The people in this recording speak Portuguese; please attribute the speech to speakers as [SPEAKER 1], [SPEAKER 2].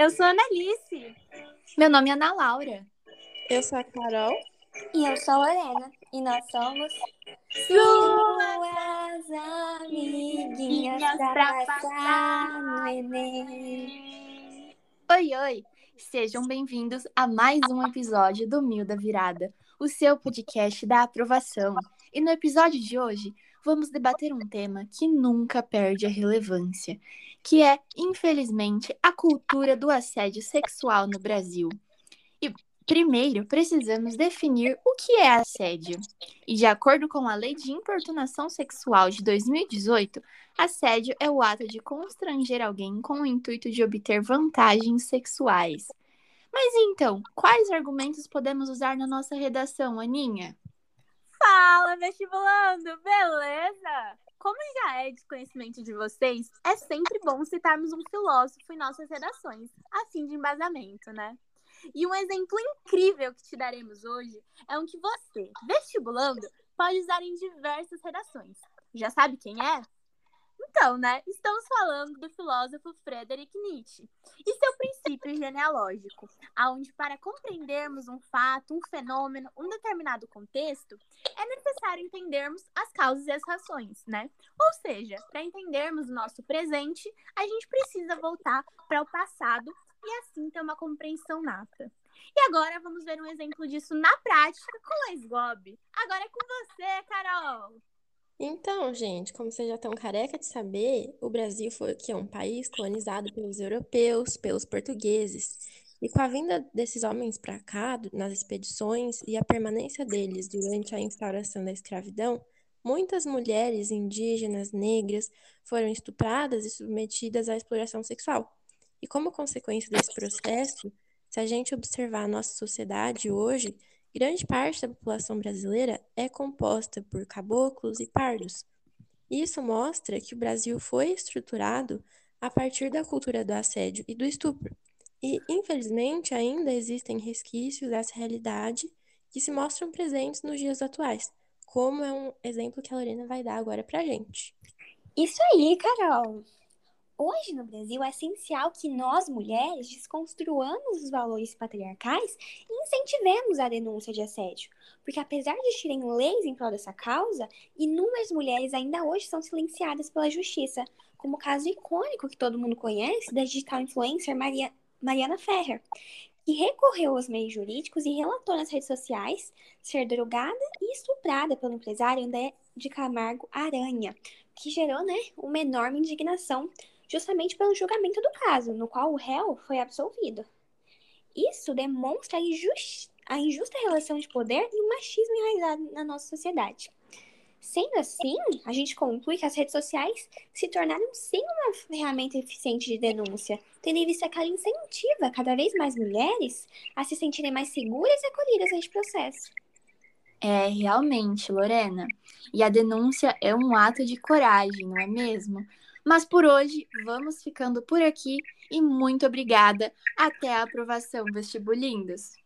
[SPEAKER 1] Eu sou a Analice.
[SPEAKER 2] Meu nome é Ana Laura.
[SPEAKER 3] Eu sou a Carol.
[SPEAKER 4] E eu sou a Lorena. E nós somos
[SPEAKER 1] Suas
[SPEAKER 4] amiguinhas
[SPEAKER 1] pra
[SPEAKER 4] passar no Enem.
[SPEAKER 2] Oi, oi! Sejam bem-vindos a mais um episódio do Mil da Virada, o seu podcast da aprovação. E no episódio de hoje, vamos debater um tema que nunca perde a relevância, que é, infelizmente, a cultura do assédio sexual no Brasil. E primeiro precisamos definir o que é assédio. E de acordo com a Lei de Importunação Sexual de 2018, assédio é o ato de constranger alguém com o intuito de obter vantagens sexuais. Mas então, quais argumentos podemos usar na nossa redação, Aninha?
[SPEAKER 1] Fala, vestibulando, beleza? Como já é de conhecimento de vocês, é sempre bom citarmos um filósofo em nossas redações, a fim de embasamento, né? E um exemplo incrível que te daremos hoje é um que você, vestibulando, pode usar em diversas redações. Já sabe quem é? Então, né? Estamos falando do filósofo Friedrich Nietzsche e seu princípio genealógico, aonde para compreendermos um fato, um fenômeno, um determinado contexto, é necessário entendermos as causas e as razões, né? Ou seja, para entendermos o nosso presente, a gente precisa voltar para o passado e assim ter uma compreensão nata. E agora vamos ver um exemplo disso na prática com a SGOB. Agora é com você, Carol!
[SPEAKER 3] Então, gente, como vocês já estão careca de saber, o Brasil foi que é um país colonizado pelos europeus, pelos portugueses. E com a vinda desses homens para cá, nas expedições e a permanência deles durante a instauração da escravidão, muitas mulheres indígenas, negras, foram estupradas e submetidas à exploração sexual. E como consequência desse processo, se a gente observar a nossa sociedade hoje, grande parte da população brasileira é composta por caboclos e pardos. Isso mostra que o Brasil foi estruturado a partir da cultura do assédio e do estupro. E, infelizmente, ainda existem resquícios dessa realidade que se mostram presentes nos dias atuais, como é um exemplo que a Lorena vai dar agora pra gente.
[SPEAKER 4] Isso aí, Carol! Hoje no Brasil é essencial que nós, mulheres, desconstruamos os valores patriarcais e incentivemos a denúncia de assédio. Porque apesar de existirem leis em prol dessa causa, inúmeras mulheres ainda hoje são silenciadas pela justiça, como o caso icônico que todo mundo conhece da digital influencer Maria, Mariana Ferrer, que recorreu aos meios jurídicos e relatou nas redes sociais ser drogada e estuprada pelo empresário André de Camargo Aranha, que gerou né, uma enorme indignação justamente pelo julgamento do caso, no qual o réu foi absolvido. Isso demonstra a, injusta, a injusta relação de poder e o machismo enraizado na nossa sociedade. Sendo assim, a gente conclui que as redes sociais se tornaram sim uma ferramenta eficiente de denúncia, tendo em vista que ela incentiva cada vez mais mulheres a se sentirem mais seguras e acolhidas neste processo.
[SPEAKER 2] É, realmente, Lorena. E a denúncia é um ato de coragem, não é mesmo? Mas por hoje, vamos ficando por aqui e muito obrigada. Até a aprovação, vestibulindos!